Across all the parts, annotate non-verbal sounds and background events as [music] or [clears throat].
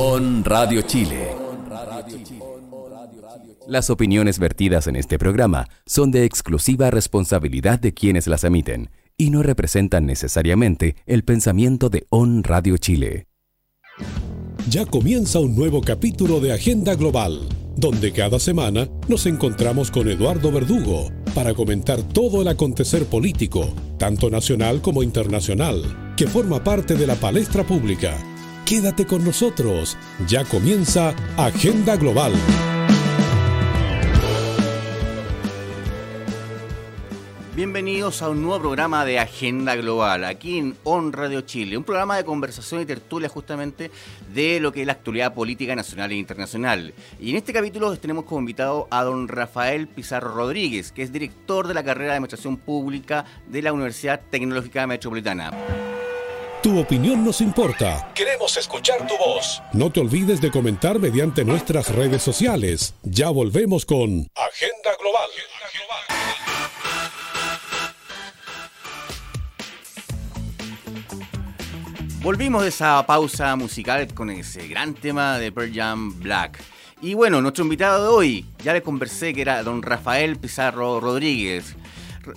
On Radio Chile. Las opiniones vertidas en este programa son de exclusiva responsabilidad de quienes las emiten y no representan necesariamente el pensamiento de On Radio Chile. Ya comienza un nuevo capítulo de Agenda Global, donde cada semana nos encontramos con Eduardo Verdugo para comentar todo el acontecer político, tanto nacional como internacional, que forma parte de la palestra pública. Quédate con nosotros, ya comienza Agenda Global. Bienvenidos a un nuevo programa de Agenda Global, aquí en On Radio Chile, un programa de conversación y tertulia justamente de lo que es la actualidad política nacional e internacional. Y en este capítulo tenemos como invitado a don Rafael Pizarro Rodríguez, que es director de la carrera de Administración Pública de la Universidad Tecnológica Metropolitana. Tu opinión nos importa. Queremos escuchar tu voz. No te olvides de comentar mediante nuestras redes sociales. Ya volvemos con Agenda Global. Volvimos de esa pausa musical con ese gran tema de Pearl Jam Black. Y bueno, nuestro invitado de hoy, ya le conversé que era don Rafael Pizarro Rodríguez.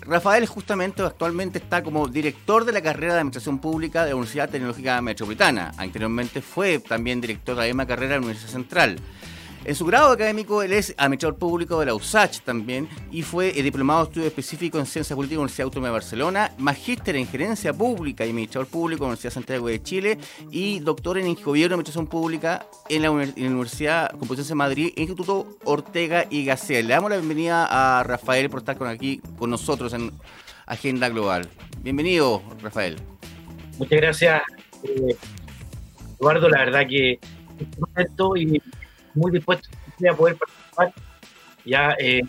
Rafael justamente actualmente está como director de la carrera de Administración Pública de la Universidad Tecnológica Metropolitana. Anteriormente fue también director de la misma carrera de la Universidad Central. En su grado académico, él es administrador público de la USACH también y fue diplomado de estudio específico en Ciencia Política en la Universidad Autónoma de Barcelona, magíster en Gerencia Pública y Administrador Público en la Universidad Santiago de Chile y doctor en Gobierno y Administración Pública en la, Universidad Complutense de Madrid Instituto Ortega y Gasset. Le damos la bienvenida a Rafael por estar con aquí con nosotros en Agenda Global. Bienvenido, Rafael. Muchas gracias, eh, Eduardo. La verdad que y muy dispuesto a poder participar ya eh,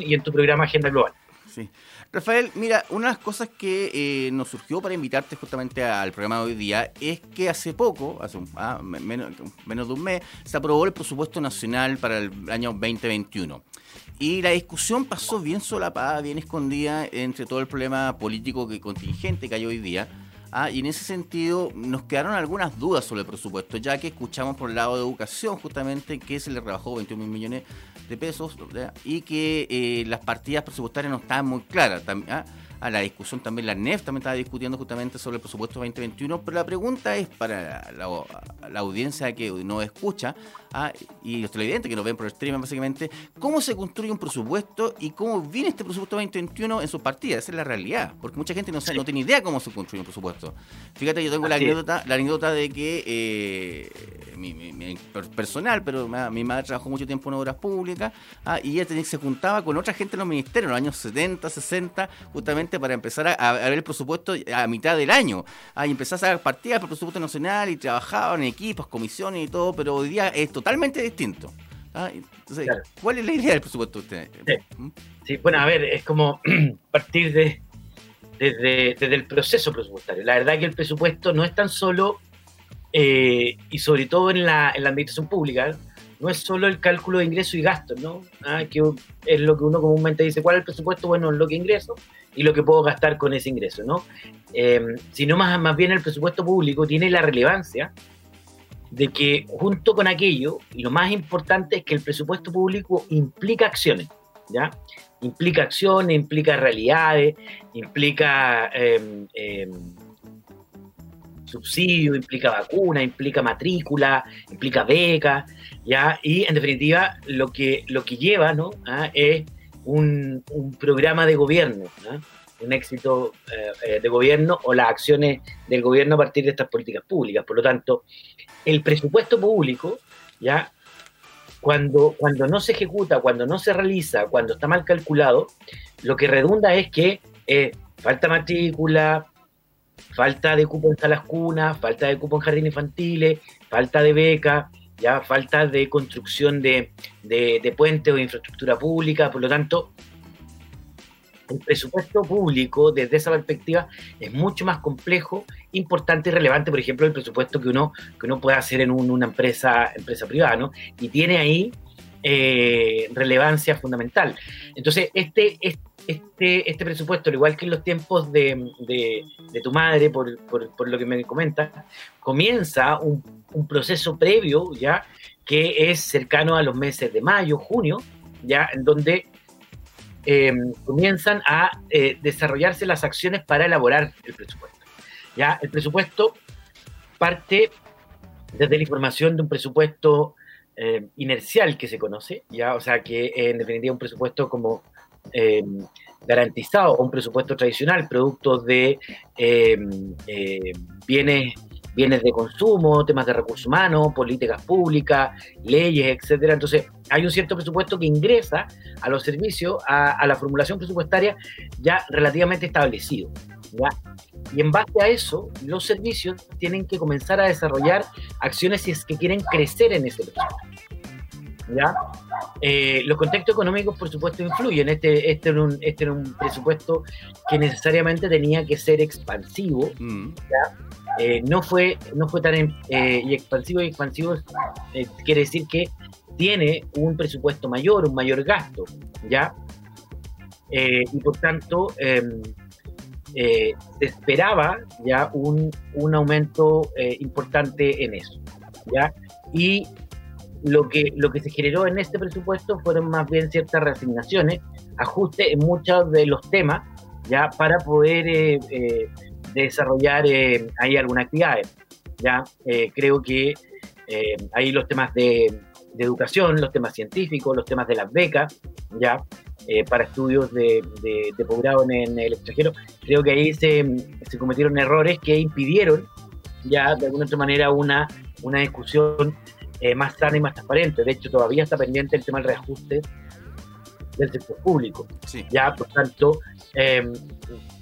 y en tu programa Agenda Global. Sí. Rafael, mira, una de las cosas que eh, nos surgió para invitarte justamente al programa de hoy día es que hace poco, hace ah, menos, menos de un mes, se aprobó el presupuesto nacional para el año 2021. Y la discusión pasó bien solapada, bien escondida entre todo el problema político que contingente que hay hoy día Ah, y en ese sentido nos quedaron algunas dudas sobre el presupuesto, ya que escuchamos por el lado de educación justamente que se le rebajó 21 mil millones de pesos y que eh, las partidas presupuestarias no estaban muy claras. ¿ah? a la discusión también, la NEF también estaba discutiendo justamente sobre el presupuesto 2021, pero la pregunta es para la, audiencia que nos escucha ah, y los televidentes que nos ven por el stream básicamente, ¿cómo se construye un presupuesto y cómo viene este presupuesto 2021 en sus partidas? Esa es la realidad, porque mucha gente no, sabe, no tiene idea cómo se construye un presupuesto. Fíjate, yo tengo la anécdota, la anécdota de que eh, mi, personal, pero mi madre trabajó mucho tiempo en obras públicas ah, y ella se juntaba con otra gente en los ministerios en los años 70, 60, justamente para empezar a, ver el presupuesto a mitad del año. Ah, y empezás a hacer partidas por presupuesto nacional y trabajaban en equipos, comisiones y todo, pero hoy día es totalmente distinto. Ah, entonces, ¿cuál es la idea del presupuesto de ustedes? Sí. bueno, a ver, es como [clears throat] partir de desde, el proceso presupuestario. La verdad que el presupuesto no es tan solo, eh, y sobre todo en la, en la administración pública, no es solo el cálculo de ingresos y gastos, ¿no? Ah, que es lo que uno comúnmente dice, ¿cuál es el presupuesto? Bueno, lo que ingreso y lo que puedo gastar con ese ingreso, ¿no? Eh, sino más, más bien el presupuesto público tiene la relevancia de que junto con aquello, y lo más importante es que el presupuesto público implica acciones, ¿ya? Implica acciones, implica realidades, implica eh, subsidio, implica vacuna, implica matrícula, implica beca, ¿ya? Y en definitiva, lo que, lo que lleva, ¿no? ¿Ah? Es un, programa de gobierno, un éxito eh, eh, de gobierno o las acciones del gobierno a partir de estas políticas públicas. Por lo tanto, el presupuesto público, ya cuando, cuando no se ejecuta, cuando no se realiza, cuando está mal calculado, lo que redunda es que eh, falta matrícula, falta de cupo en salas cunas, falta de cupo en jardines infantiles, falta de beca, ya falta de construcción de, de, puentes o infraestructura pública, por lo tanto, el presupuesto público desde esa perspectiva es mucho más complejo, importante y relevante, por ejemplo, el presupuesto que uno, que uno puede hacer en una empresa, empresa privada, ¿no? Y tiene ahí eh, relevancia fundamental. Entonces, este, este, este presupuesto, al igual que en los tiempos de, de, tu madre, por, por, por, lo que me comenta, comienza un un proceso previo, ¿ya? Que es cercano a los meses de mayo, junio, ¿ya? En donde em, comienzan a eh, desarrollarse las acciones para elaborar el presupuesto. ¿ya? El presupuesto parte desde la información de un presupuesto eh, inercial que se conoce, ¿ya? O sea, que en definitiva un presupuesto como em, garantizado un presupuesto tradicional, producto de bienes bienes de consumo, temas de recursos humanos, políticas públicas, leyes, etcétera. Entonces, hay un cierto presupuesto que ingresa a los servicios, a, la formulación presupuestaria ya relativamente establecido. ¿ya? Y en base a eso, los servicios tienen que comenzar a desarrollar acciones si es que quieren crecer en ese presupuesto. ¿Ya? Eh, los contextos económicos, por supuesto, influyen. Este, este, era un, este era un presupuesto que necesariamente tenía que ser expansivo. Mm. ¿ya? Eh, no, fue, no fue tan eh, y expansivo y expansivo eh, quiere decir que tiene un presupuesto mayor, un mayor gasto, ¿ya? y por tanto, em, se esperaba ya un, un aumento importante en eso, ¿ya? Y lo que, lo que se generó en este presupuesto fueron más bien ciertas reasignaciones, ajustes en muchos de los temas, ya para poder desarrollar eh, ahí algunas actividades. ¿ya? Eh, creo que eh, ahí los temas de, educación, los temas científicos, los temas de las becas, ¿ya? para estudios de, de, posgrado en, el extranjero, creo que ahí se, se, cometieron errores que impidieron ya de alguna otra manera una, una discusión más sana y más transparente. De hecho, todavía está pendiente el tema del reajuste del sector público. Ya, por tanto, em,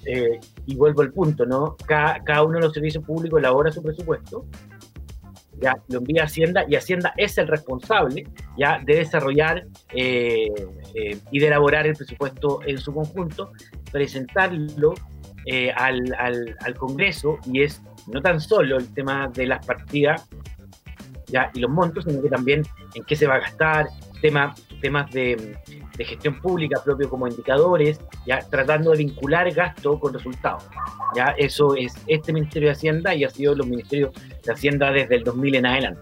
eh, y vuelvo al punto, ¿no? Cada, cada, uno de los servicios públicos elabora su presupuesto, ya lo envía a Hacienda y Hacienda es el responsable ya de desarrollar eh, eh, y de elaborar el presupuesto en su conjunto, presentarlo al, al, al, Congreso y es no tan solo el tema de las partidas ya, y los montos, sino que también en qué se va a gastar, tema, temas de, gestión pública propio como indicadores, ya tratando de vincular gasto con resultados. Ya eso es este Ministerio de Hacienda y ha sido los ministerios de Hacienda desde el 2000 en adelante.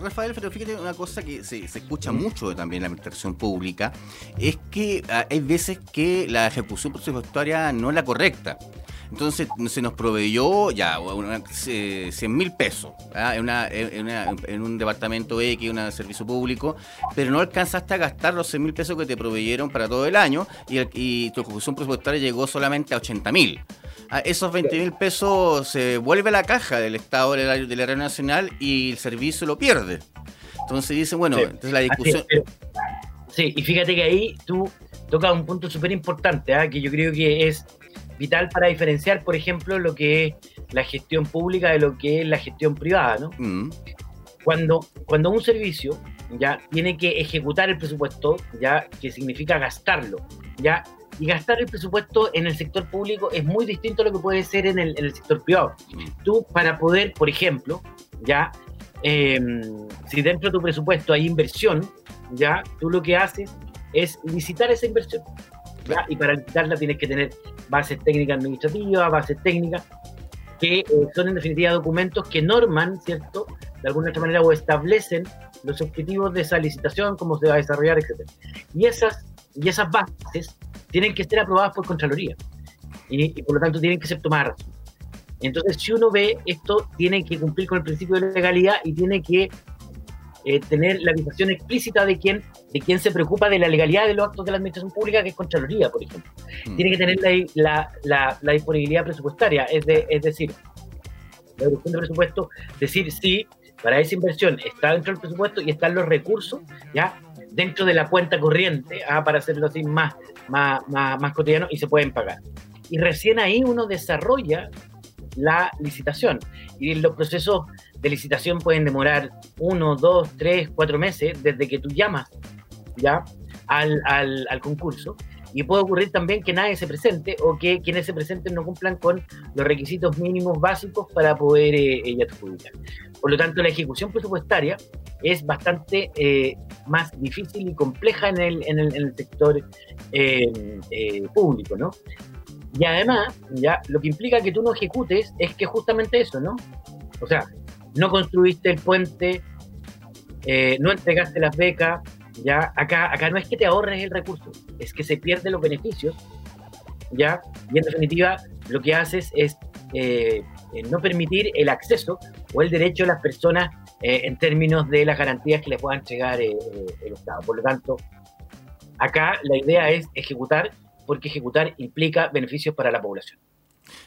Rafael, pero fíjate una cosa que se, se escucha mucho también en la administración pública, es que ah, hay veces que la ejecución presupuestaria no es la correcta. Entonces se nos proveyó ya 100 mil pesos ¿ah? en, un departamento X, un servicio público, pero no alcanzaste a gastar los 100 mil pesos que te proveyeron para todo el año y, tu ejecución presupuestaria llegó solamente a 80 mil. Ah, esos 20 mil pesos se vuelve a la caja del Estado de la, de Red Nacional y el servicio lo pierde. Entonces dicen, bueno, entonces la discusión... Sí, y fíjate que ahí tú tocas un punto súper importante, ¿ah? que yo creo que es vital para diferenciar, por ejemplo, lo que es la gestión pública de lo que es la gestión privada, ¿no? Mm. Cuando, cuando un servicio ya tiene que ejecutar el presupuesto, ya que significa gastarlo, ya y gastar el presupuesto en el sector público es muy distinto a lo que puede ser en el, sector privado. Mm. Tú, para poder, por ejemplo, ya, em, si dentro de tu presupuesto hay inversión, ya, tú lo que haces es licitar esa inversión. Y para licitarla tienes que tener bases técnicas administrativas, bases técnicas, que eh, son en definitiva documentos que norman, ¿cierto? De alguna otra manera o establecen los objetivos de esa licitación, cómo se va a desarrollar, etc. Y esas, y esas bases tienen que ser aprobadas por Contraloría. Y, por lo tanto tienen que ser tomadas. Entonces, si uno ve esto, tiene que cumplir con el principio de legalidad y tiene que eh, tener la avisación explícita de quién, de quién se preocupa de la legalidad de los actos de la administración pública, que es Contraloría, por ejemplo. Hmm. Tiene que tener la, la, la, disponibilidad presupuestaria, es, de, es decir, la evolución de presupuesto, decir si para esa inversión está dentro del presupuesto y están los recursos, ¿ya? dentro de la cuenta corriente, ¿ah? para hacerlo así más, más, más, más cotidiano, y se pueden pagar. Y recién ahí uno desarrolla la licitación. Y los procesos de licitación pueden demorar uno, dos, tres, cuatro meses desde que tú llamas ya al, al, concurso. Y puede ocurrir también que nadie se presente o que quienes se presenten no cumplan con los requisitos mínimos básicos para poder eh, adjudicar. Por lo tanto, la ejecución presupuestaria es bastante eh, más difícil y compleja en el, en el, en el sector eh, eh, público, ¿no? Y además, ya lo que implica que tú no ejecutes es que justamente eso, ¿no? O sea, no construiste el puente, eh, no entregaste las becas, ya acá, acá no es que te ahorres el recurso, es que se pierden los beneficios, ya, y en definitiva lo que haces es eh, no permitir el acceso o el derecho de las personas eh, en términos de las garantías que les pueda entregar el Estado. Por lo tanto, acá la idea es ejecutar, porque ejecutar implica beneficios para la población.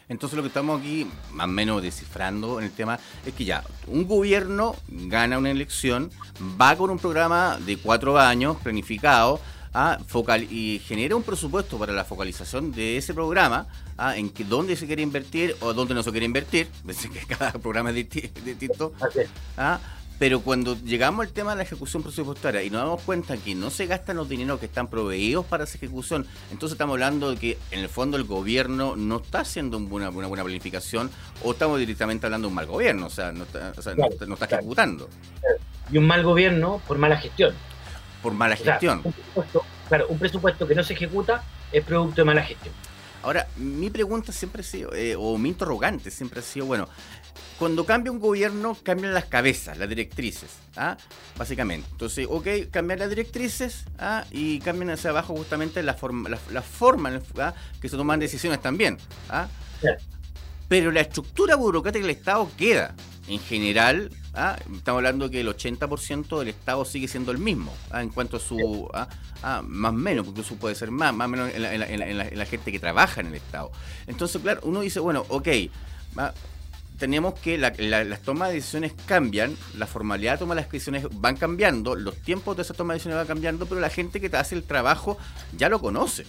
Entonces lo que estamos aquí más o menos descifrando en el tema es que ya un gobierno gana una elección, va con un programa de cuatro años planificado a focal y genera un presupuesto para la focalización de ese programa, en que dónde se quiere invertir o dónde no se quiere invertir, [laughs] que cada programa es distinto, pero cuando llegamos al tema de la ejecución presupuestaria y nos damos cuenta que no se gastan los dineros que están proveídos para esa ejecución, entonces estamos hablando de que en el fondo el gobierno no está haciendo una, buena planificación o estamos directamente hablando de un mal gobierno, o sea, no está, ejecutando. Y un mal gobierno por mala gestión. Por mala gestión. claro, un presupuesto que no se ejecuta es producto de mala gestión. Ahora, mi pregunta siempre ha sido, eh, o mi interrogante siempre ha sido, bueno, cuando cambia un gobierno, cambian las cabezas, las directrices, ¿ah? básicamente. Entonces, ok, cambian las directrices ¿ah? y cambian hacia abajo justamente la forma, la, forma ¿ah? que se toman decisiones también. ¿ah? Pero la estructura burocrática del Estado queda. En general, ¿ah? estamos hablando que el 80% del Estado sigue siendo el mismo ¿ah? en cuanto a su. más o menos, incluso puede ser más, más o menos en la, en la gente que trabaja en el Estado. Entonces, claro, uno dice, bueno, ok tenemos que las tomas de decisiones cambian, la formalidad de toma de las decisiones van cambiando, los tiempos de esa toma de decisiones van cambiando, pero la gente que te hace el trabajo ya lo conoce.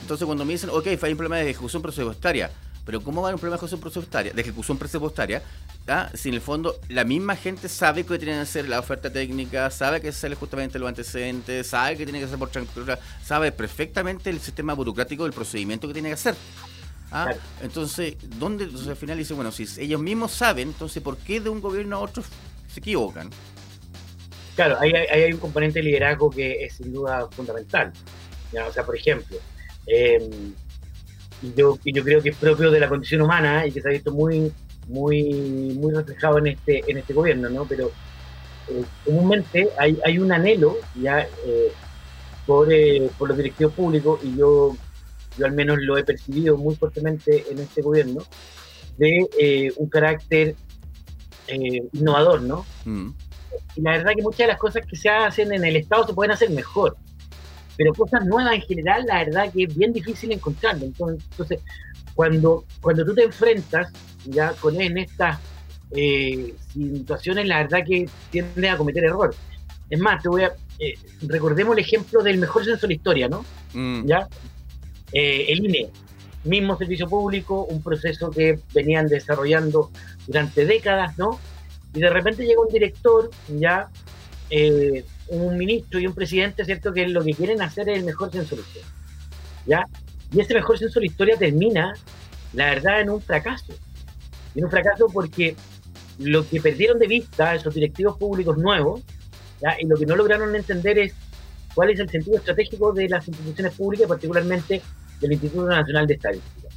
Entonces cuando me dicen, ok, hay un problema de ejecución presupuestaria, pero ¿cómo va a un problema de ejecución presupuestaria? De ejecución presupuestaria, ¿ah? si en el fondo la misma gente sabe que tiene que hacer la oferta técnica, sabe que hacer justamente los antecedentes, sabe que tiene que hacer por tranquilidad, sabe perfectamente el sistema burocrático del procedimiento que tiene que hacer. ¿Ah? Entonces, ¿dónde? Entonces, al final dice, bueno, si ellos mismos saben, entonces, ¿por qué de un gobierno a otro se equivocan? Claro, ahí hay, un componente de liderazgo que es sin duda fundamental. O sea, por ejemplo, eh, yo, yo creo que es propio de la condición humana y que se ha visto muy, muy, muy reflejado en este, en este gobierno, ¿no? Pero eh, comúnmente hay, hay un anhelo ya eh, por, eh, por los directivos públicos y yo yo al menos lo he percibido muy fuertemente en este gobierno, de eh, un carácter eh, innovador, ¿no? Mm. Y la verdad que muchas de las cosas que se hacen en el Estado se pueden hacer mejor, pero cosas nuevas en general, la verdad que es bien difícil encontrarlo. Entonces, cuando, cuando tú te enfrentas ya con en estas eh, situaciones, la verdad que tiende a cometer errores. Es más, te voy a recordemos el ejemplo del mejor censo de la historia, ¿no? Mm. ¿Ya? Eh, el INE, mismo servicio público, un proceso que venían desarrollando durante décadas, ¿no? Y de repente llega un director, ya, eh, un ministro y un presidente, ¿cierto? Que lo que quieren hacer es el mejor censo de historia, ¿ya? Y ese mejor censo de historia termina, la verdad, en un fracaso. En un fracaso porque lo que perdieron de vista esos directivos públicos nuevos, ¿ya? y lo que no lograron entender es cuál es el sentido estratégico de las instituciones públicas, particularmente del Instituto Nacional de Estadística.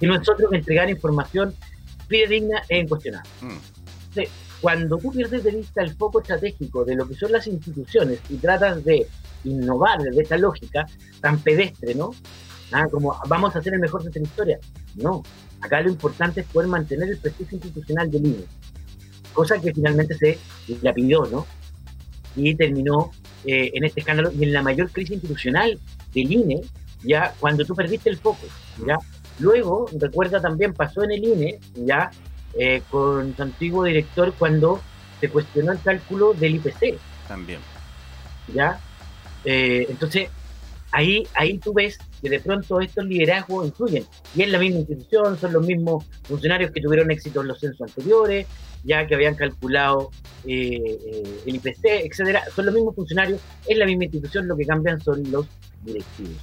Y no es otro que entregar información fidedigna e incuestionable. Mm. cuando tú pierdes de vista el foco estratégico de lo que son las instituciones y tratas de innovar desde esta lógica tan pedestre, ¿no? Ah, como vamos a hacer el mejor de la historia. No, acá lo importante es poder mantener el prestigio institucional del INE, cosa que finalmente se la pidió, ¿no? Y terminó eh, en este escándalo y en la mayor crisis institucional del INE, ya cuando tú perdiste el foco, ya. Luego, recuerda también, pasó en el INE, ya, eh, con su antiguo director cuando se cuestionó el cálculo del IPC. También. ¿Ya? Eh, entonces, ahí, ahí tú ves que de pronto estos liderazgos influyen. Y es la misma institución, son los mismos funcionarios que tuvieron éxito en los censos anteriores, ya que habían calculado eh, eh, el IPC, etcétera. Son los mismos funcionarios, es la misma institución, lo que cambian son los directivos.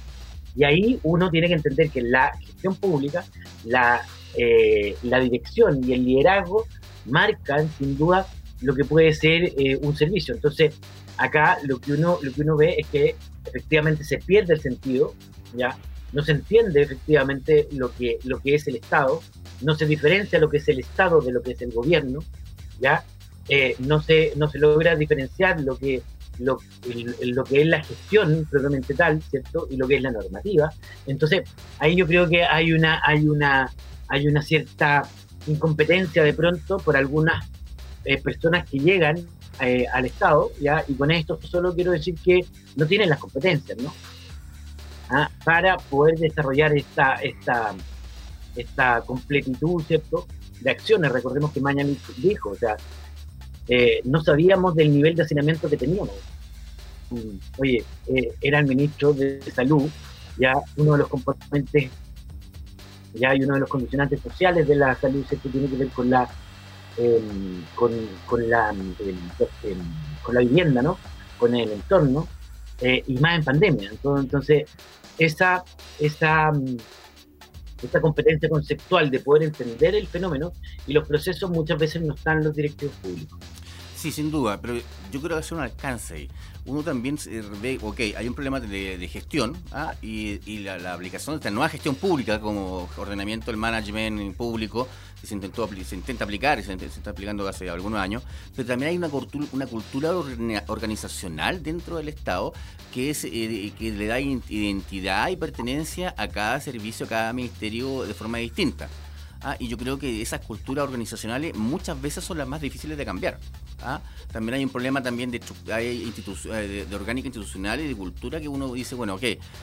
Y ahí uno tiene que entender que la gestión pública, la, eh, la dirección y el liderazgo marcan sin duda lo que puede ser un servicio. Entonces, acá lo que uno, lo que uno ve es que efectivamente se pierde el sentido, ¿ya? No se entiende efectivamente lo que, lo que es el Estado, no se diferencia lo que es el Estado de lo que es el gobierno, ¿ya? Eh, no, se, no se logra diferenciar lo que, lo, lo, que es la gestión propiamente tal, ¿cierto? Y lo que es la normativa. Entonces, ahí yo creo que hay una, hay una, hay una cierta incompetencia de pronto por algunas eh, personas que llegan eh, al Estado, ¿ya? Y con esto solo quiero decir que no tienen las competencias, ¿no? ¿Ah? Para poder desarrollar esta, esta, esta completitud, ¿cierto? De acciones. Recordemos que Mañana dijo, o sea, eh, no sabíamos del nivel de hacinamiento que teníamos. Mm, oye, eh, era el ministro de Salud, ya uno de los componentes, ya hay uno de los condicionantes sociales de la salud, que tiene que ver con la em, con, con, la em, con la vivienda, ¿no? Con el entorno, eh, y más en pandemia. Entonces, esa, esa esta competencia conceptual de poder entender el fenómeno y los procesos muchas veces no están los directivos públicos. Sí, sin duda, pero yo creo que hacer un alcance ahí. Uno también ve, ok, hay un problema de, gestión ¿ah? y, la, aplicación de esta nueva gestión pública como ordenamiento del management público se intentó se intenta aplicar se, está aplicando hace algunos años, pero también hay una una cultura organizacional dentro del Estado que, es, eh, que le da identidad y pertenencia a cada servicio, a cada ministerio de forma distinta. ¿ah? y yo creo que esas culturas organizacionales muchas veces son las más difíciles de cambiar. ¿Ah? También hay un problema también de, eh, de, orgánica institucional y de cultura que uno dice, bueno, ok,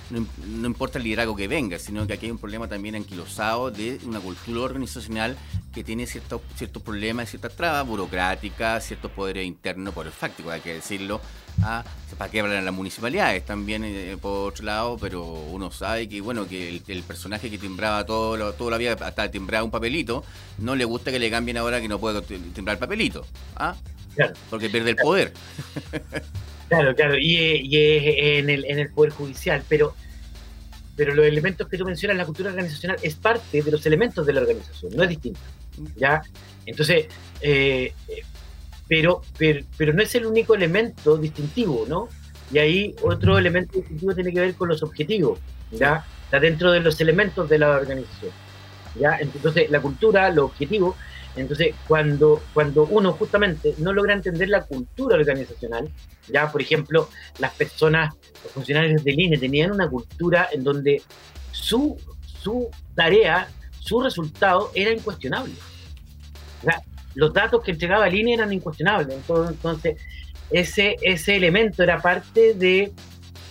no, importa el liderazgo que venga, sino que aquí hay un problema también anquilosado de una cultura organizacional que tiene ciertos, ciertos problemas, ciertas trabas burocráticas, ciertos poderes internos, por el fáctico, hay que decirlo, para qué hablan las municipalidades también eh, por otro lado, pero uno sabe que bueno que el, personaje que timbraba todo toda la vida hasta timbraba un papelito, no le gusta que le cambien ahora que no puede timbrar el papelito. ¿ah? Porque pierde el poder. [laughs] Claro, claro, y, en, el, en el Poder Judicial, pero, pero los elementos que tú mencionas, la cultura organizacional, es parte de los elementos de la organización, no es distinto. ¿ya? Entonces, eh, pero, pero, pero no es el único elemento distintivo, ¿no? Y ahí otro elemento distintivo tiene que ver con los objetivos, ¿ya? Está dentro de los elementos de la organización, ¿ya? Entonces, la cultura, los objetivos, entonces, cuando, cuando uno justamente no logra entender la cultura organizacional, ya, por ejemplo, las personas, los funcionarios del INE tenían una cultura en donde su, su tarea, su resultado era incuestionable. Los datos que entregaba el INE eran incuestionables. Entonces, ese, ese elemento era parte de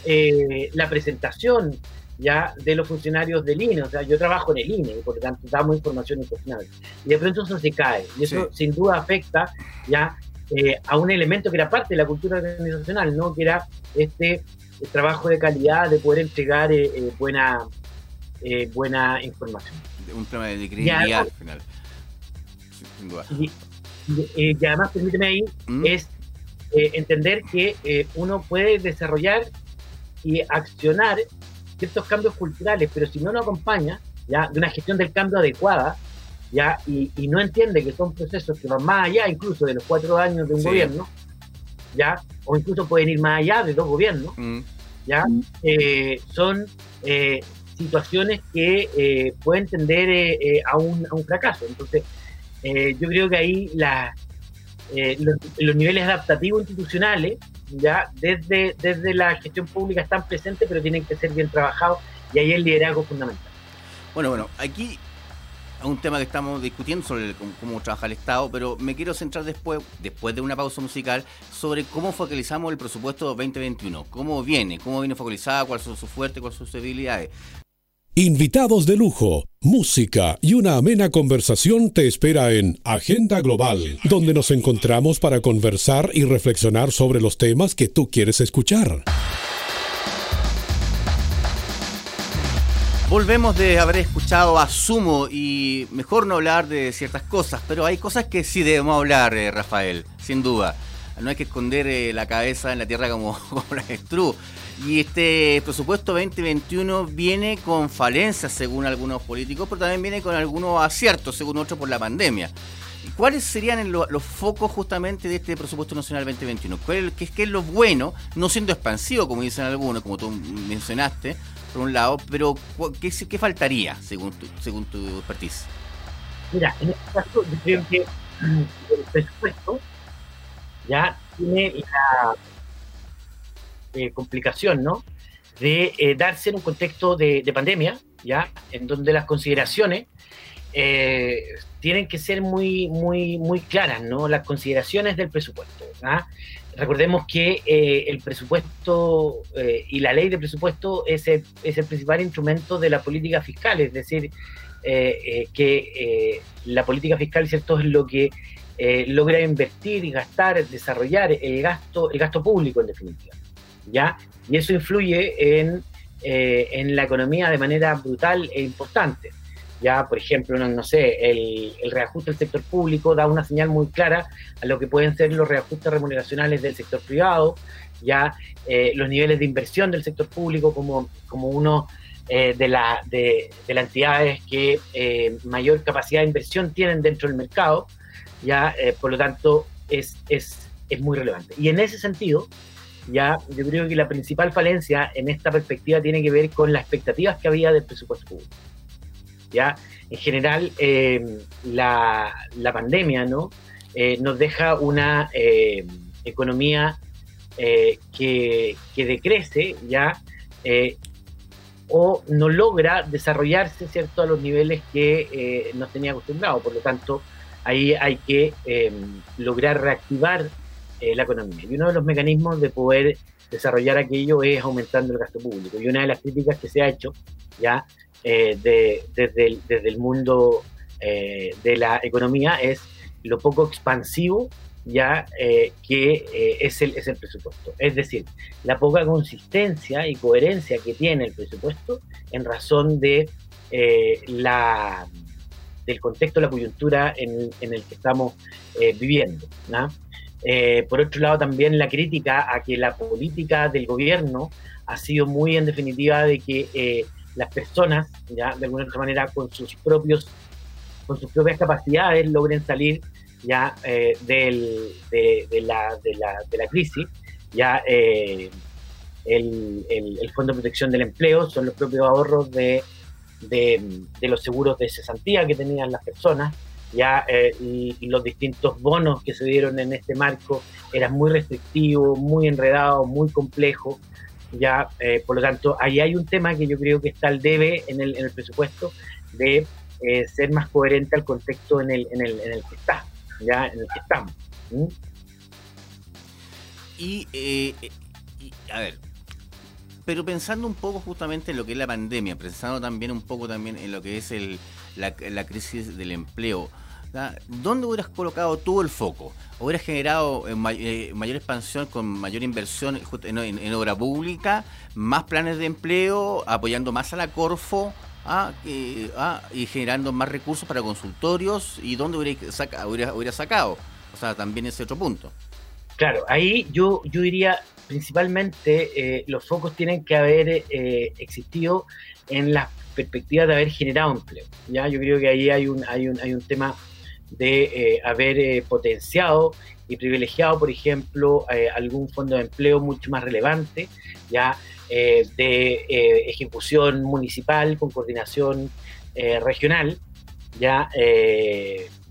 eh, la presentación ya de los funcionarios del INE. O sea, yo trabajo en el INE por lo tanto damos información incuestionable. Y de pronto eso se cae. Y eso sin duda afecta ya eh, a un elemento que era parte de la cultura organizacional, ¿no? Que era este trabajo de calidad, de poder entregar eh, eh, buena, buena información. Un tema de credibilidad al final. Sin duda. Y, además, permíteme ahí, ¿Mm? es entender que uno puede desarrollar y accionar ciertos cambios culturales, pero si no lo acompaña ya de una gestión del cambio adecuada, ya y, no entiende que son procesos que van más allá incluso de los cuatro años de un gobierno, ya o incluso pueden ir más allá de dos gobiernos, mm. ya eh, son eh, situaciones que eh, pueden tender a un, a, un, fracaso. Entonces, yo creo que ahí la, los, los niveles adaptativos institucionales ya desde, desde la gestión pública están presentes, pero tienen que ser bien trabajados y ahí el liderazgo fundamental. Bueno, bueno, aquí un tema que estamos discutiendo sobre cómo, trabaja el Estado, pero me quiero centrar después, después de una pausa musical, sobre cómo focalizamos el presupuesto 2021, cómo viene, cómo viene focalizado, cuáles son sus fuertes, cuáles son sus debilidades. Invitados de lujo, música y una amena conversación te espera en Agenda Global, donde nos encontramos para conversar y reflexionar sobre los temas que tú quieres escuchar. Volvemos de haber escuchado a Sumo y mejor no hablar de ciertas cosas, pero hay cosas que sí debemos hablar, eh, Rafael, sin duda. No hay que esconder eh, la cabeza en la tierra como, [laughs] como la. Y este presupuesto 2021 viene con falencias según algunos políticos, pero también viene con algunos aciertos según otros por la pandemia. ¿Cuáles serían los focos justamente de este presupuesto nacional 2021? ¿Qué, es lo bueno, no siendo expansivo como dicen algunos, como tú mencionaste, por un lado, pero ¿qué, qué faltaría según tu, según tu expertise? Mira, en este caso yo creo que el presupuesto ya tiene la eh, complicación, ¿no? De eh, darse en un contexto de, pandemia, ¿ya? En donde las consideraciones eh, tienen que ser muy, muy, muy claras, ¿no? Las consideraciones del presupuesto. Recordemos que el presupuesto y la ley de presupuesto es el, es el principal instrumento de la política fiscal, es decir, que la política fiscal, ¿cierto?, es lo que logra invertir y gastar, desarrollar el gasto, el gasto público en definitiva. ¿Ya? Y eso influye en, eh, en la economía de manera brutal e importante. Ya, por ejemplo, no, sé, el, el, reajuste del sector público da una señal muy clara a lo que pueden ser los reajustes remuneracionales del sector privado, ya eh, los niveles de inversión del sector público como, como uno eh, de, la, de, de, las entidades que mayor capacidad de inversión tienen dentro del mercado, ya por lo tanto es, es, es muy relevante. Y en ese sentido, ya yo creo que la principal falencia en esta perspectiva tiene que ver con las expectativas que había del presupuesto público. Ya, en general, eh, la, la, pandemia ¿no? Eh, nos deja una eh, economía que, que, decrece, ya, o no logra desarrollarse, ¿cierto?, a los niveles que nos tenía acostumbrado. Por lo tanto, ahí hay que lograr reactivar eh, la economía. Y uno de los mecanismos de poder desarrollar aquello es aumentando el gasto público. Y una de las críticas que se ha hecho ya eh, desde, el, desde, el, mundo eh, de la economía es lo poco expansivo ya que es, el, es el presupuesto. Es decir, la poca consistencia y coherencia que tiene el presupuesto en razón de la del contexto, la coyuntura en, en el que estamos viviendo. ¿no? Eh, por otro lado, también la crítica a que la política del gobierno ha sido muy en definitiva de que eh, las personas, ya de alguna otra manera, con sus propios, con sus propias capacidades, logren salir ya eh, del, de, la, de, la, de, la, crisis. Ya el, el, Fondo de Protección del Empleo son los propios ahorros de, de los seguros de cesantía que tenían las personas ya eh, y, los distintos bonos que se dieron en este marco eran muy restrictivos, muy enredados, muy complejos. Ya, eh, por lo tanto, ahí hay un tema que yo creo que está al debe en el, presupuesto de eh, ser más coherente al contexto en el, en el, en el que está, ya en el que estamos. Y, y, a ver, pero pensando un poco justamente en lo que es la pandemia, pensando también un poco también en lo que es el, la, la crisis del empleo, ¿dónde hubieras colocado tú el foco? ¿Hubieras generado eh, eh, mayor expansión con mayor inversión en, obra pública, más planes de empleo, apoyando más a la Corfo? Ah, ah, y generando más recursos para consultorios y dónde hubiera, sacado. O sea, también ese otro punto. Claro, ahí yo, yo diría principalmente eh, los focos tienen que haber existido en la perspectiva de haber generado empleo. Ya, yo creo que ahí hay un, hay un, hay un tema de eh, haber eh, potenciado y privilegiado, por ejemplo, eh, algún fondo de empleo mucho más relevante, ya de ejecución municipal con coordinación regional, ya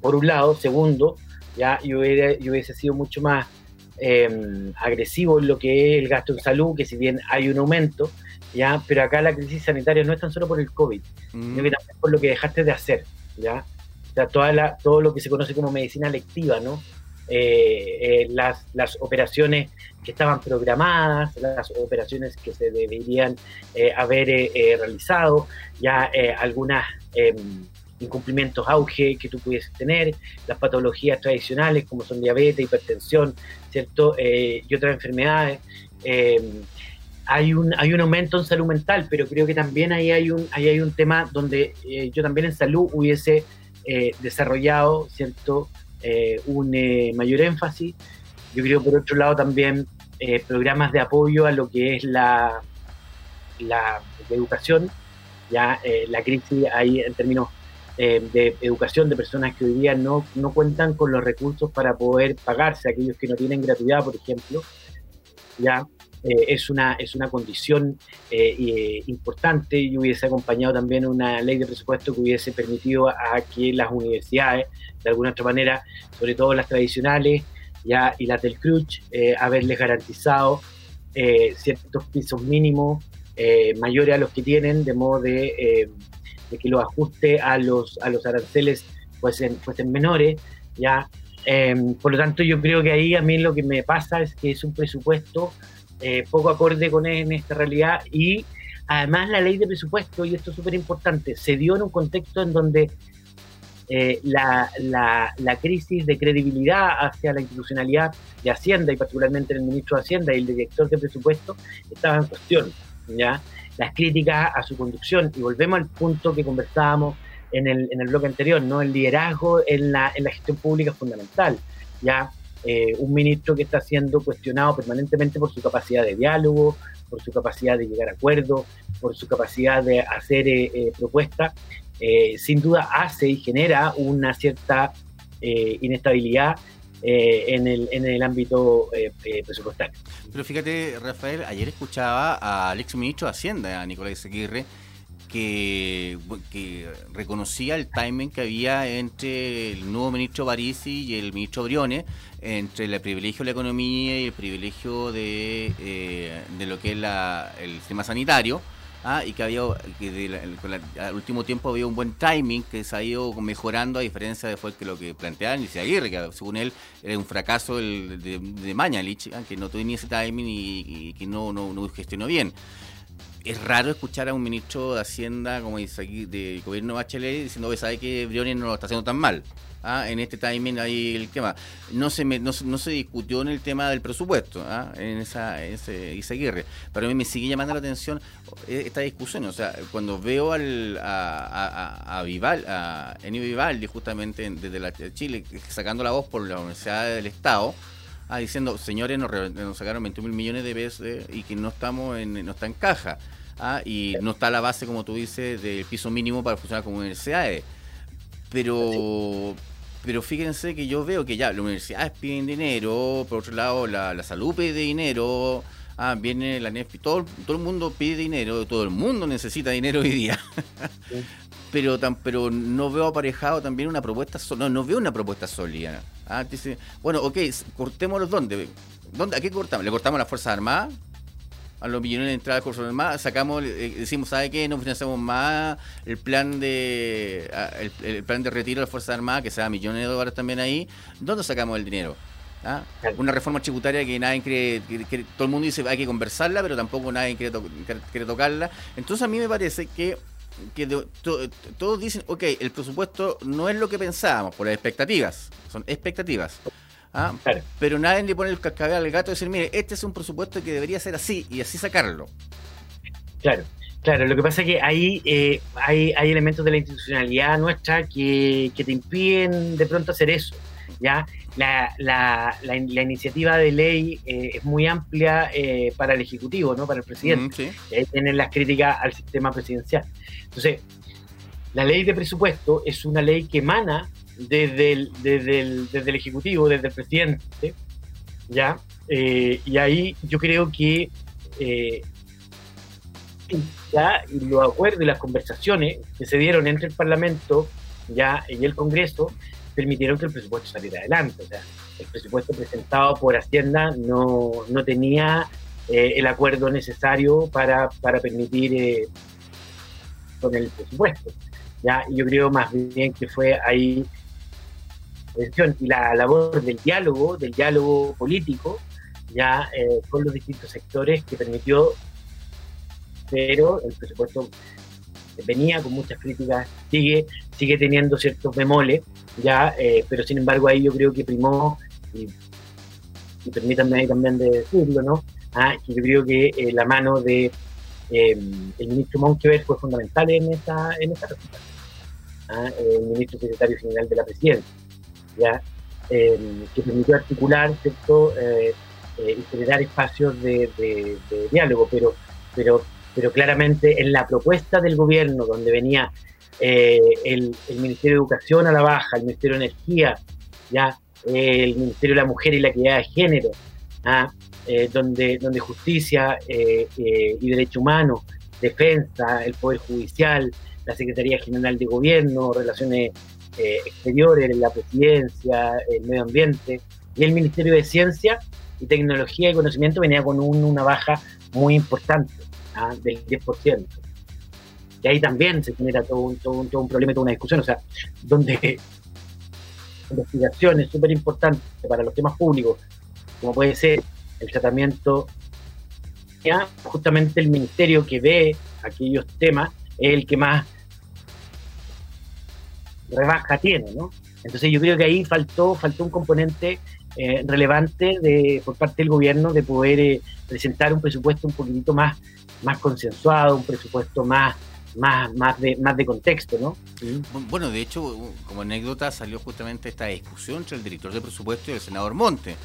por un lado, segundo, ya yo, hubiese sido mucho más em, agresivo en lo que es el gasto en salud, que si bien hay un aumento, ya, pero acá la crisis sanitaria no es tan solo por el COVID, sino que también por lo que dejaste de hacer, ya toda todo lo que se conoce como medicina lectiva, ¿no? Eh, eh, las, las, operaciones que estaban programadas, las operaciones que se deberían eh, haber realizado, ya algunos em, incumplimientos auge que tú pudieses tener, las patologías tradicionales como son diabetes, hipertensión, ¿cierto? y otras enfermedades. Em, hay un, hay un aumento en salud mental, pero creo que también ahí hay un, ahí hay un tema donde yo también en salud hubiese eh, desarrollado cierto eh, un eh, mayor énfasis. Yo creo, por otro lado, también programas de apoyo a lo que es la, la, educación, ya la crisis ahí en términos de educación de personas que hoy día no, no cuentan con los recursos para poder pagarse, aquellos que no tienen gratuidad, por ejemplo, ya eh, es, una, es una condición eh, importante. Yo hubiese acompañado también una ley de presupuesto que hubiese permitido a que las universidades, de alguna otra manera, sobre todo las tradicionales ya y las del CRUCH, haberles garantizado ciertos pisos mínimos mayores a los que tienen, de modo de, que los ajuste a los, a los aranceles fuesen, fuesen menores. ya Em, por lo tanto, yo creo que ahí a mí lo que me pasa es que es un presupuesto eh, poco acorde con en esta realidad y además la ley de presupuesto, y esto es súper importante, se dio en un contexto en donde eh, la, la, crisis de credibilidad hacia la institucionalidad de Hacienda y particularmente el ministro de Hacienda y el director de presupuesto estaba en cuestión. ¿ya? Las críticas a su conducción, y volvemos al punto que conversábamos en el, en el bloque anterior, ¿no? El liderazgo en la, en la gestión pública es fundamental. Ya eh, un ministro que está siendo cuestionado permanentemente por su capacidad de diálogo, por su capacidad de llegar a acuerdos, por su capacidad de hacer eh, eh, propuestas, sin duda hace y genera una cierta inestabilidad en, el, en el ámbito presupuestario. Pero fíjate, Rafael, ayer escuchaba al ex ministro de Hacienda, a Nicolás Aguirre, que, reconocía el timing que había entre el nuevo ministro Barisi y el ministro Briones, entre el privilegio de la economía y el privilegio de, eh, de lo que es la, el sistema sanitario. Ah, y que había que al último tiempo había un buen timing que se ha ido mejorando a diferencia de fue que lo que planteaban y Aguirre, que según él era un fracaso el, de, de Mañalich, ah, que no tenía ese timing y, que no, no gestionó bien es raro escuchar a un ministro de Hacienda, como dice aquí, de gobierno Bachelet, diciendo que sabe que Briones no lo está haciendo tan mal. ¿ah? En este timing ahí el tema. No se, no, se discutió en el tema del presupuesto, ¿ah? en esa ese, Pero a mí me sigue llamando la atención eh, esta discusión. O sea, cuando veo al, a, a, a Vival, a Enio Vivaldi, justamente desde la, Chile, sacando la voz por la Universidad del Estado, Ah, diciendo, señores, nos, nos sacaron 21 mil millones de pesos eh, y que no estamos en, no está en caja. Ah, y no está la base, como tú dices, del piso mínimo para funcionar como universidades. Pero, pero fíjense que yo veo que ya las universidades piden dinero, por otro lado la, salud pide dinero, ah, viene la NEFI, todo, todo el mundo pide dinero, todo el mundo necesita dinero hoy día. Pero, tan, pero no veo aparejado también una propuesta, no, no veo una propuesta sólida. Ah, dice, bueno, ok, cortémoslos dónde. ¿Dónde? ¿A qué cortamos? ¿Le cortamos a las Fuerzas Armadas? A los millones de entrada de Fuerzas Armadas, sacamos, eh, decimos, ¿sabe qué? No financiamos más el plan de el, plan de retiro de las Fuerzas Armadas, que sea millones de dólares también ahí. ¿Dónde sacamos el dinero? ¿Ah? Una reforma tributaria que nadie cree, que, todo el mundo dice hay que conversarla, pero tampoco nadie quiere, quiere tocarla. Entonces a mí me parece que que todos dicen, ok, el presupuesto no es lo que pensábamos, por las expectativas, son expectativas. ¿ah? Pero nadie le pone el cascabel al gato y decir, mire, este es un presupuesto que debería ser así y así sacarlo. Claro, claro, lo que pasa es que ahí eh, hay, hay elementos de la institucionalidad nuestra que, que te impiden de pronto hacer eso. ¿Ya? La, la, la, iniciativa de ley eh, es muy amplia eh, para el Ejecutivo, ¿no? para el presidente. Y ahí tienen las críticas al sistema presidencial. Entonces, la ley de presupuesto es una ley que emana desde el, desde el, desde el Ejecutivo, desde el presidente, ¿ya? Eh, y ahí yo creo que ya los acuerdos y las conversaciones que se dieron entre el Parlamento ya y el Congreso permitieron que el presupuesto saliera adelante. O sea, el presupuesto presentado por Hacienda no, no tenía eh, el acuerdo necesario para, para permitir eh, con el presupuesto. ¿ya? Yo creo más bien que fue ahí y la labor del diálogo, del diálogo político, ya eh, con los distintos sectores que permitió, pero el presupuesto venía con muchas críticas, sigue, sigue teniendo ciertos bemoles, ya, eh, pero sin embargo ahí yo creo que primó, y, permítanme ahí también de decirlo, ¿no? Ah, yo creo que eh, la mano de em, el ministro Monkever fue fundamental en esta, en esta ¿ah? el ministro secretario general de la presidencia, ¿ya? Em, que permitió articular, ¿cierto? Eh, y generar espacios de, de, de diálogo, pero, pero pero claramente en la propuesta del gobierno, donde venía eh, el, Ministerio de Educación a la baja, el Ministerio de Energía, ya el Ministerio de la Mujer y la Equidad de Género, ¿ah? Eh, donde, donde justicia eh, eh, y derecho humano, defensa, el Poder Judicial, la Secretaría General de Gobierno, Relaciones Exteriores, la Presidencia, el Medio Ambiente y el Ministerio de Ciencia y Tecnología y Conocimiento venía con una baja muy importante ¿ah? del 10%. Y ahí también se genera todo un, todo un, todo un problema, toda una discusión, o sea, donde [laughs] investigaciones súper importantes para los temas públicos, como puede ser el tratamiento, ya justamente el ministerio que ve aquellos temas es el que más rebaja tiene, ¿no? Entonces yo creo que ahí faltó, faltó un componente eh, relevante de, por parte del gobierno de poder eh, presentar un presupuesto un poquitito más, más consensuado, un presupuesto más, más, más, de, más de contexto, ¿no? Bueno, de hecho, como anécdota salió justamente esta discusión entre el director de presupuesto y el senador Monte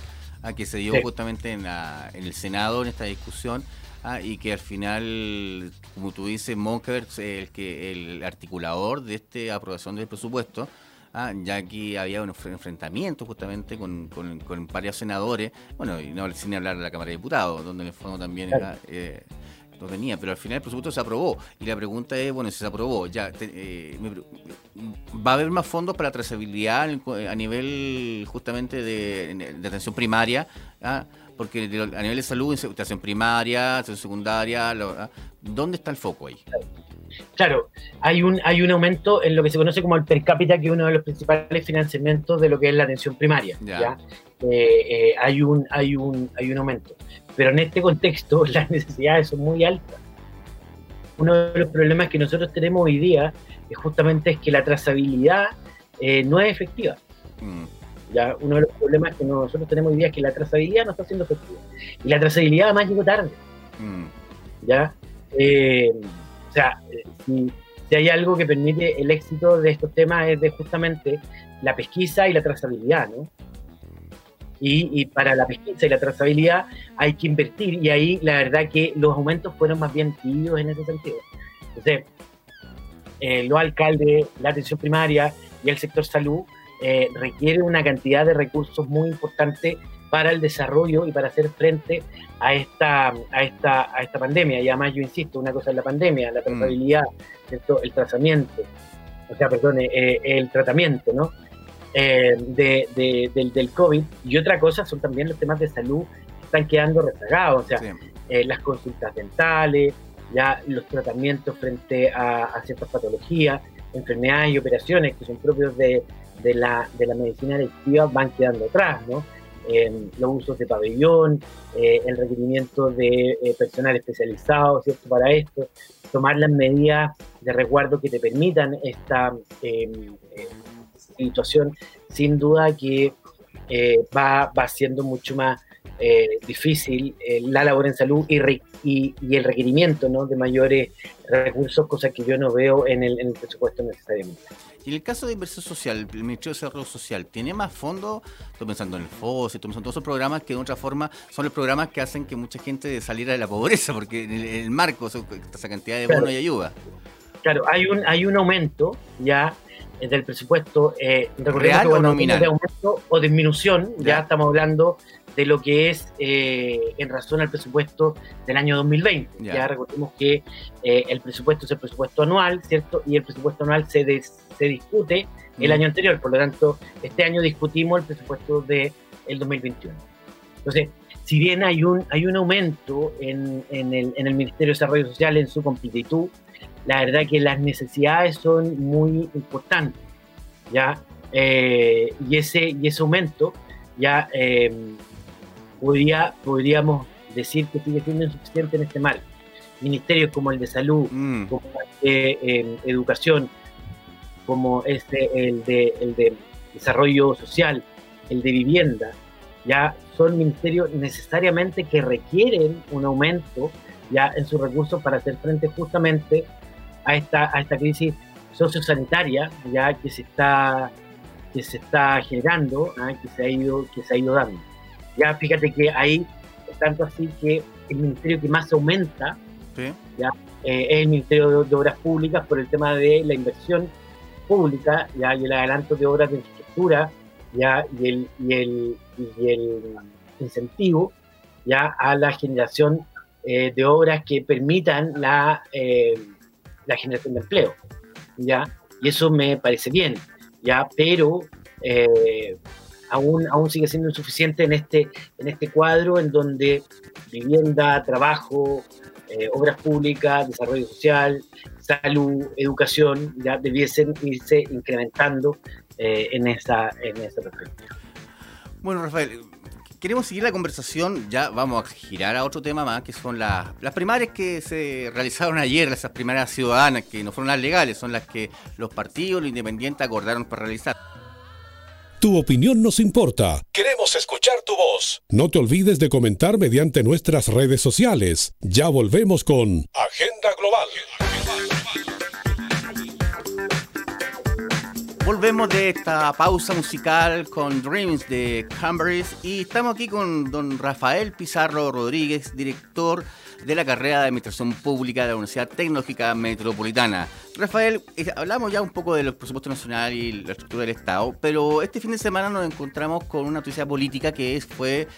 a que se dio justamente en, la, en, el Senado en esta discusión ah, y que al final, como tú dices, Monkers el que el articulador de esta aprobación del presupuesto. Ah, ya que había un enfrentamiento justamente con, con, varios senadores, bueno, y no sin hablar de la Cámara de Diputados, donde en el fondo también era, eh, no tenía, pero al final el presupuesto se aprobó. Y la pregunta es, bueno, si se aprobó, ya eh, ¿va a haber más fondos para trazabilidad a nivel justamente de, atención primaria? ¿Ah? Porque a nivel de salud, atención primaria, atención secundaria, ¿ah? ¿dónde está el foco ahí? Claro, hay un, hay un aumento en lo que se conoce como el per cápita, que es uno de los principales financiamientos de lo que es la atención primaria. ¿ya? Eh, eh, hay, un, hay, un, hay un aumento. Pero en este contexto [laughs] las necesidades son muy altas. Uno de los problemas que nosotros tenemos hoy día es justamente es que la trazabilidad eh, no es efectiva. Mm. Ya, uno de los problemas que nosotros tenemos hoy día es que la trazabilidad no está siendo efectiva. Y la trazabilidad además llegó tarde. Mm. ¿Ya? O sea, si, si, hay algo que permite el éxito de estos temas es de justamente la pesquisa y la trazabilidad, ¿no? y, para la pesquisa y la trazabilidad hay que invertir y ahí la verdad que los aumentos fueron más bien tibios en ese sentido. Entonces, eh, los alcaldes, la atención primaria y el sector salud eh, requieren una cantidad de recursos muy importante para el desarrollo y para hacer frente a esta, a esta, a esta pandemia. Y además yo insisto, una cosa es la pandemia, la mm. trazabilidad, el trazamiento, o sea, perdón, eh, el tratamiento, ¿no? Eh, de, del, COVID y otra cosa son también los temas de salud que están quedando rezagados, o sea, eh, las consultas dentales, ya los tratamientos frente a, ciertas patologías, enfermedades y operaciones que son propios de, de, la, de la medicina electiva van quedando atrás, ¿no? Los usos de pabellón, eh, el requerimiento de personal especializado, ¿cierto? Para esto, tomar las medidas de resguardo que te permitan esta situación, sin duda que eh, va, va siendo mucho más eh, difícil eh, la labor en salud y, y, el requerimiento ¿no? de mayores recursos, cosa que yo no veo en el, en el presupuesto necesariamente. Y en el caso de inversión social, el Ministerio de Desarrollo Social, ¿tiene más fondos? Estoy pensando en el FOS, estoy pensando en todos esos programas que de otra forma son los programas que hacen que mucha gente saliera de la pobreza, porque en el, marco, esa cantidad de bonos y ayuda. Claro, hay un, hay un aumento ya del presupuesto, eh, ¿Real o nominal? de aumento o disminución, ya, estamos hablando de lo que es eh, en razón al presupuesto del año 2020. Ya, recordemos que eh, el presupuesto es el presupuesto anual, ¿cierto? Y el presupuesto anual se, se discute el año anterior, por lo tanto, este año discutimos el presupuesto del el 2021. Entonces, si bien hay un, hay un aumento en, en, el, en el Ministerio de Desarrollo Social en su completitud, la verdad que las necesidades son muy importantes, ¿ya? Eh, y, ese, y ese aumento, ya eh, podría, podríamos decir que sigue siendo insuficiente en este marco. Ministerios como el de salud, mm. como el de eh, educación, como este, el, de, el de desarrollo social, el de vivienda, ya son ministerios necesariamente que requieren un aumento ya en sus recursos para hacer frente justamente a esta, a esta crisis sociosanitaria ya que se está que se está generando, ¿ah? que se ha ido que se ha ido dando. Ya fíjate que ahí es tanto así que el ministerio que más aumenta ya eh, es el ministerio de, obras públicas por el tema de la inversión pública ya y el adelanto de obras de infraestructura ya y el y el, y el incentivo ya a la generación eh, de obras que permitan la, eh, la generación de empleo, ¿ya? Y eso me parece bien, ¿ya? Pero eh, aún, aún sigue siendo insuficiente en este, en este cuadro en donde vivienda, trabajo, obras públicas, desarrollo social, salud, educación, ya debiesen irse incrementando en, esa, en perspectiva. Bueno, Rafael, queremos seguir la conversación, ya vamos a girar a otro tema más, que son las, las primarias que se realizaron ayer, esas primarias ciudadanas, que no fueron las legales, son las que los partidos, los independientes acordaron para realizar. Tu opinión nos importa. Queremos escuchar tu voz. No te olvides de comentar mediante nuestras redes sociales. Ya volvemos con Agenda Global. Volvemos de esta pausa musical con Dreams de Cambridge y estamos aquí con don Rafael Pizarro Rodríguez, director de la carrera de Administración Pública de la Universidad Tecnológica Metropolitana. Rafael, eh, hablamos ya un poco de los presupuestos nacional y la estructura del Estado, pero este fin de semana nos encontramos con una noticia política que fue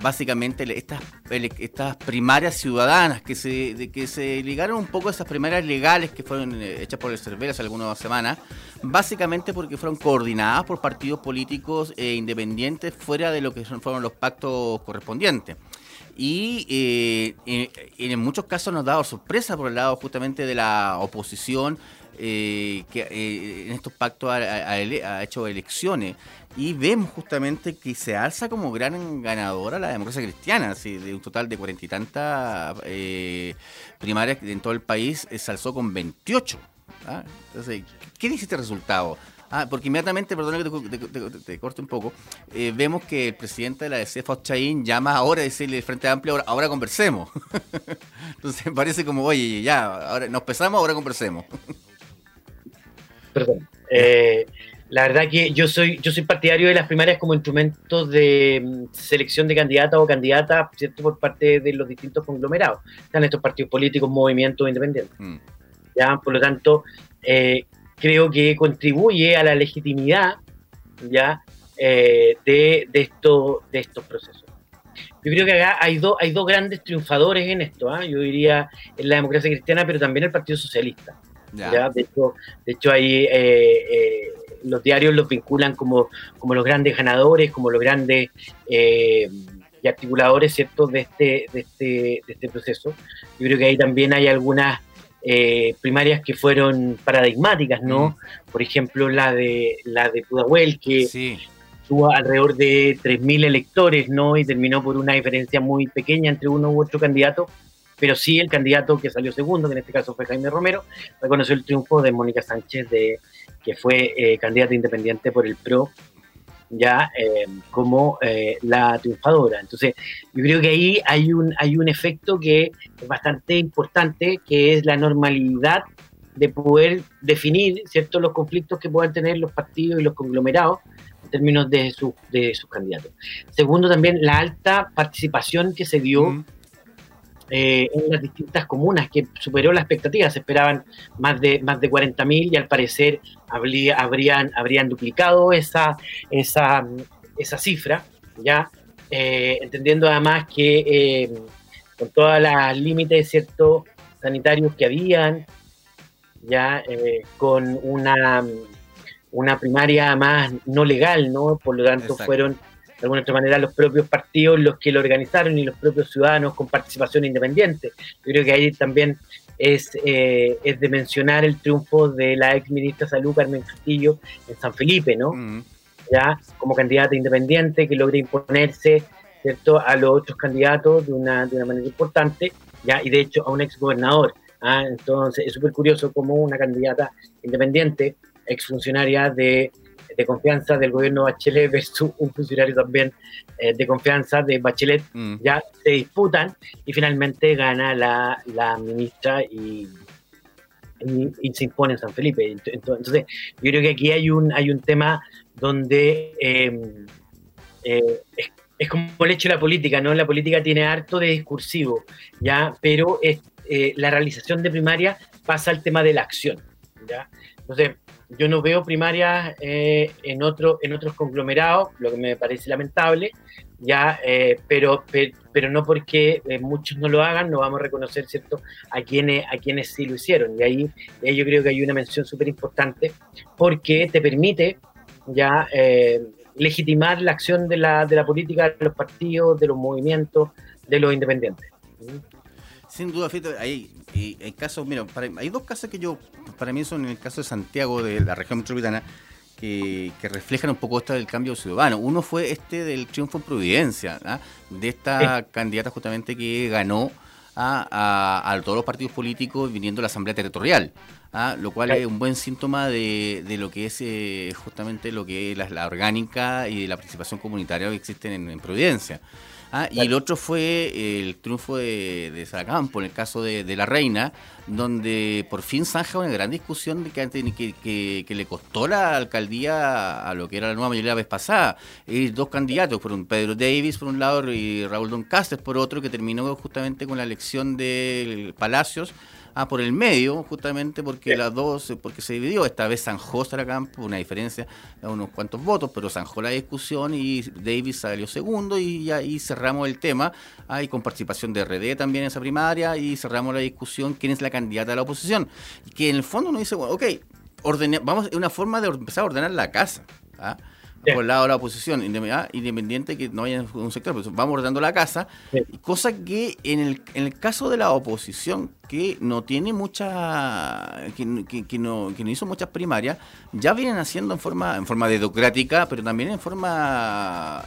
básicamente estas, estas primarias ciudadanas que se, que se ligaron un poco a esas primarias legales que fueron eh, hechas por el Cervera hace algunas semanas, básicamente porque fueron coordinadas por partidos políticos e independientes fuera de lo que fueron los pactos correspondientes. Y eh, en, muchos casos nos ha dado sorpresa por el lado justamente de la oposición eh, que eh, en estos pactos ha, hecho elecciones y vemos justamente que se alza como gran ganadora la democracia cristiana, de un total de cuarenta y tantas eh, primarias en todo el país, se alzó con 28. ¿ah? Entonces, ¿qué dice este resultado? Ah, porque inmediatamente, perdón que te, corte un poco, vemos que el presidente de la DC, Chaín, llama ahora a decirle Frente Amplio, ahora, ahora conversemos. [laughs] Entonces parece como, oye, ya, ahora nos pesamos, ahora conversemos. [laughs] Perdón. Eh, la verdad que yo soy, yo soy partidario de las primarias como instrumentos de mm, selección de candidatas o candidatas, ¿cierto? Por parte de los distintos conglomerados. Están estos partidos políticos, movimientos independientes. Mm. ¿ya? Por lo tanto, eh, creo que contribuye a la legitimidad ¿ya? Eh, de, de, esto, de estos procesos. Yo creo que acá hay, dos hay dos grandes triunfadores en esto. ¿ah? Yo diría en la democracia cristiana, pero también el Partido Socialista. ¿ya? De, hecho, de hecho, ahí eh, eh, los diarios los vinculan como, como los grandes ganadores, como los grandes eh, y articuladores ¿cierto? De, este, de, este, de este proceso. Yo creo que ahí también hay algunas primarias que fueron paradigmáticas, ¿no? Mm. Por ejemplo, la de la de Pudahuel, que tuvo alrededor de 3.000 electores, ¿no? Y terminó por una diferencia muy pequeña entre uno u otro candidato pero sí el candidato que salió segundo, que en este caso fue Jaime Romero, reconoció el triunfo de Mónica Sánchez, de, que fue eh, candidata independiente por el PRO, ya eh, como eh, la triunfadora. Entonces, yo creo que ahí hay un, hay un efecto que es bastante importante, que es la normalidad de poder definir ciertos los conflictos que puedan tener los partidos y los conglomerados en términos de, su, de sus candidatos. Segundo, también la alta participación que se dio eh, en las distintas comunas, que superó la expectativa. Se esperaban más de, más de 40.000 y al parecer habrían, habrían duplicado esa, esa, esa cifra, ¿ya? Eh, entendiendo además que eh, con todos los límites ciertos sanitarios que habían, ya con una, una primaria más no legal, ¿no? Por lo tanto, fueron de alguna otra manera los propios partidos los que lo organizaron y los propios ciudadanos con participación independiente. Yo creo que ahí también es, eh, es de mencionar el triunfo de la ex ministra de Salud, Carmen Castillo, en San Felipe, ¿no? Ya, como candidata independiente que logra imponerse, ¿cierto?, a los otros candidatos de una, de una manera importante, ya, y de hecho a un ex gobernador. ¿ah? Entonces, es súper curioso como una candidata independiente, ex funcionaria de de confianza del gobierno Bachelet versus un funcionario también eh, de confianza de Bachelet, mm. ya se disputan y finalmente gana la, la ministra y, y, se impone en San Felipe. Entonces, yo creo que aquí hay un, hay un tema donde em, eh, es, como el hecho de la política, ¿no? La política tiene harto de discursivo, ¿ya? Pero es, eh, la realización de primaria pasa al tema de la acción, ¿ya? Entonces, yo no veo primarias eh, en, otro, en otros conglomerados, lo que me parece lamentable, ya, eh, pero, pero, no porque eh, muchos no lo hagan, no vamos a reconocer, ¿cierto?, a quienes, a quienes sí lo hicieron. Y ahí, yo creo que hay una mención súper importante porque te permite ya legitimar la acción de la, de la política, de los partidos, de los movimientos, de los independientes. Sin duda, Fito, hay, hay casos, mira, hay dos casos que yo, para mí son en el caso de Santiago, de la región metropolitana, que, reflejan un poco esto del cambio ciudadano. Uno fue este del triunfo en Providencia, ¿ah? de esta candidata justamente que ganó a, todos los partidos políticos viniendo a la Asamblea Territorial. ¿ah? lo cual es un buen síntoma de, lo que es eh, justamente lo que es la, orgánica y la participación comunitaria que existen en Providencia. Ah, y el otro fue el triunfo de, de en el caso de, la reina, donde por fin zanja una gran discusión de que, que, que, le costó la alcaldía a lo que era la nueva mayoría la vez pasada. Y dos candidatos, un Pedro Davis por un lado y Raúl Don Castes por otro, que terminó justamente con la elección de Palacios Ah, por el medio, justamente porque las dos, porque se dividió. Esta vez zanjó Campo, una diferencia de unos cuantos votos, pero zanjó la discusión y Davis salió segundo y ahí cerramos el tema. Hay con participación de RD también en esa primaria y cerramos la discusión quién es la candidata de la oposición. Que en el fondo uno dice, bueno, ok, vamos, es una forma de empezar a ordenar la casa. ¿ah? Por el lado de la oposición, independiente que no haya un sector, pues vamos ordenando la casa, cosa que en el, en el caso de la oposición, que no tiene mucha, que, que, no, que no hizo muchas primarias, ya vienen haciendo en forma, en forma democrática, pero también en forma,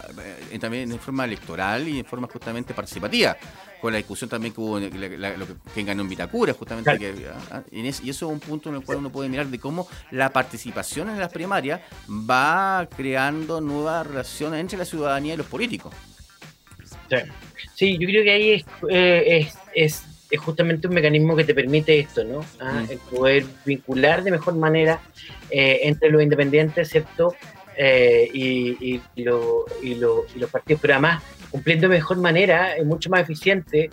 eh, también en forma electoral y en forma justamente participativa con la discusión también que hubo, lo que, ganó en Vitacura, justamente. Ah, ah, y eso es un punto en el cual uno puede mirar de cómo la participación en las primarias va creando nuevas relaciones entre la ciudadanía y los políticos. Sí, yo creo que ahí es, eh, es, es, justamente un mecanismo que te permite esto, ¿no? Ah, mm. El poder vincular de mejor manera eh, entre los independientes, ¿cierto? Eh, y, y, los partidos, pero además cumpliendo de mejor manera, es mucho más eficiente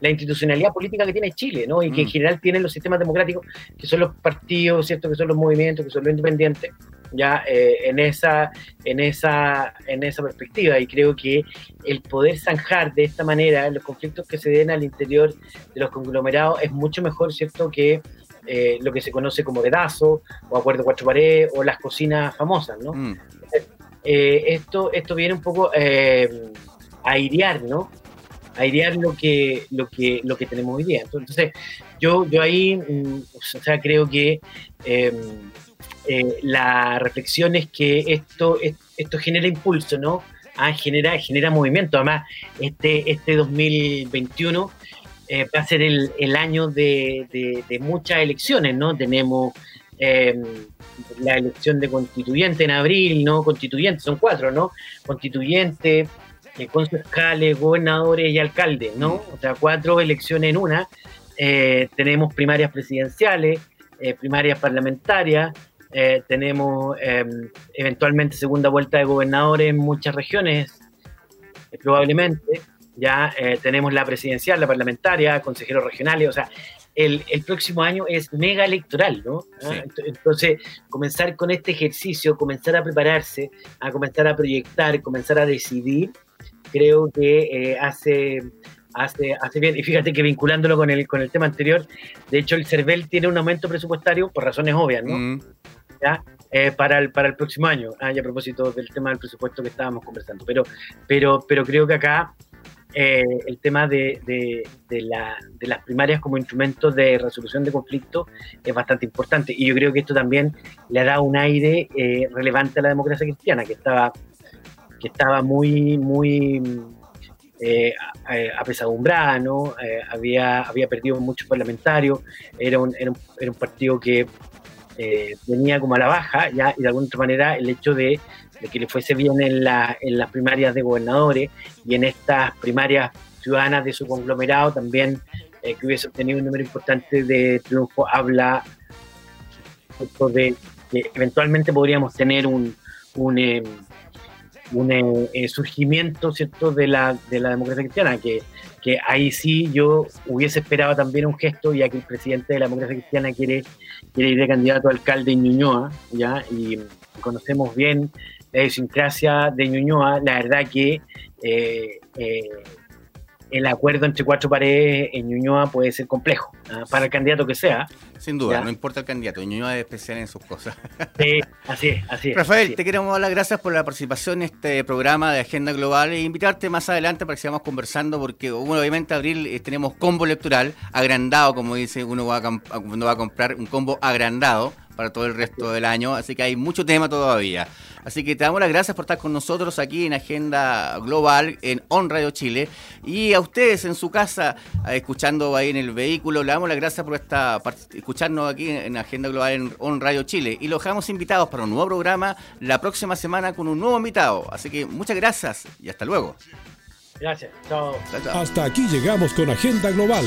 la institucionalidad política que tiene Chile, ¿no? Y que en mm. general tienen los sistemas democráticos, que son los partidos, ¿cierto? Que son los movimientos, que son los independientes, ya eh, en, esa, en, esa, en esa perspectiva. Y creo que el poder zanjar de esta manera los conflictos que se den al interior de los conglomerados es mucho mejor, ¿cierto? Que eh, lo que se conoce como dedazo, o acuerdo cuatro paredes, o las cocinas famosas, ¿no? Mm. Eh, esto, esto viene un poco eh, a airear, ¿no? A airear lo que, lo que, lo que tenemos hoy día. Entonces, yo, yo ahí, mm, o sea, creo que em, eh, la reflexión es que esto, esto genera impulso, ¿no? Ah, genera, genera movimiento. Además, este, este 2021 va a ser el, el año de, de, muchas elecciones, ¿no? Tenemos eh, la elección de constituyente en abril, ¿no? Constituyentes, son cuatro, ¿no? Constituyente, eh, concejales, gobernadores y alcaldes, ¿no? O sea, cuatro elecciones en una. Eh, tenemos primarias presidenciales, eh, primarias parlamentarias, tenemos em, eventualmente segunda vuelta de gobernadores en muchas regiones, probablemente. Ya tenemos la presidencial, la parlamentaria, consejeros regionales, o sea, el, próximo año es mega electoral, ¿no? Ah, entonces, comenzar con este ejercicio, comenzar a prepararse, a comenzar a proyectar, comenzar a decidir, creo que eh, hace, hace, hace bien. Y fíjate que vinculándolo con el, con el tema anterior, de hecho el CERVEL tiene un aumento presupuestario por razones obvias, ¿no? Mm. ¿Ya? Eh, para, el, para el próximo año. Ah, y a propósito del tema del presupuesto que estábamos conversando. Pero, pero, pero creo que acá eh, el tema de, la, de, las primarias como instrumentos de resolución de conflictos es bastante importante. Y yo creo que esto también le dado un aire eh, relevante a la democracia cristiana, que estaba, que estaba muy, muy eh, apesadumbrada, ¿no? había, había perdido muchos parlamentarios, era un, era un, era un partido que venía como a la baja, ya, y de alguna otra manera el hecho de de que le fuese bien en, la, en las primarias de gobernadores y en estas primarias ciudadanas de su conglomerado también eh, que hubiese obtenido un número importante de triunfo habla de que eventualmente podríamos tener un, un, em, un eh, surgimiento cierto de la, de la democracia cristiana, que, que ahí sí yo hubiese esperado también un gesto, ya que el presidente de la democracia cristiana quiere, quiere ir de candidato a alcalde en Ñuñoa, ¿ya? y conocemos bien la idiosincrasia de Ñuñoa, la verdad que eh, eh, el acuerdo entre cuatro paredes en Ñuñoa puede ser complejo, ¿ah? para el candidato que sea. Sin duda, no importa el candidato, Ñuñoa es especial en sus cosas. [laughs] Sí, así es, así es. Rafael, te queremos dar las gracias por la participación en este programa de Agenda Global e invitarte más adelante para que sigamos conversando, porque bueno, obviamente abril eh, tenemos combo electoral agrandado, como dice uno va a, uno va a comprar un combo agrandado para todo el resto del año, así que hay mucho tema todavía. Así que te damos las gracias por estar con nosotros aquí en Agenda Global en On Radio Chile y a ustedes en su casa escuchando ahí en el vehículo, le damos las gracias por esta, escucharnos aquí en Agenda Global en On Radio Chile y los dejamos invitados para un nuevo programa la próxima semana con un nuevo invitado. Así que muchas gracias y hasta luego. Gracias. Chao. Hasta aquí llegamos con Agenda Global.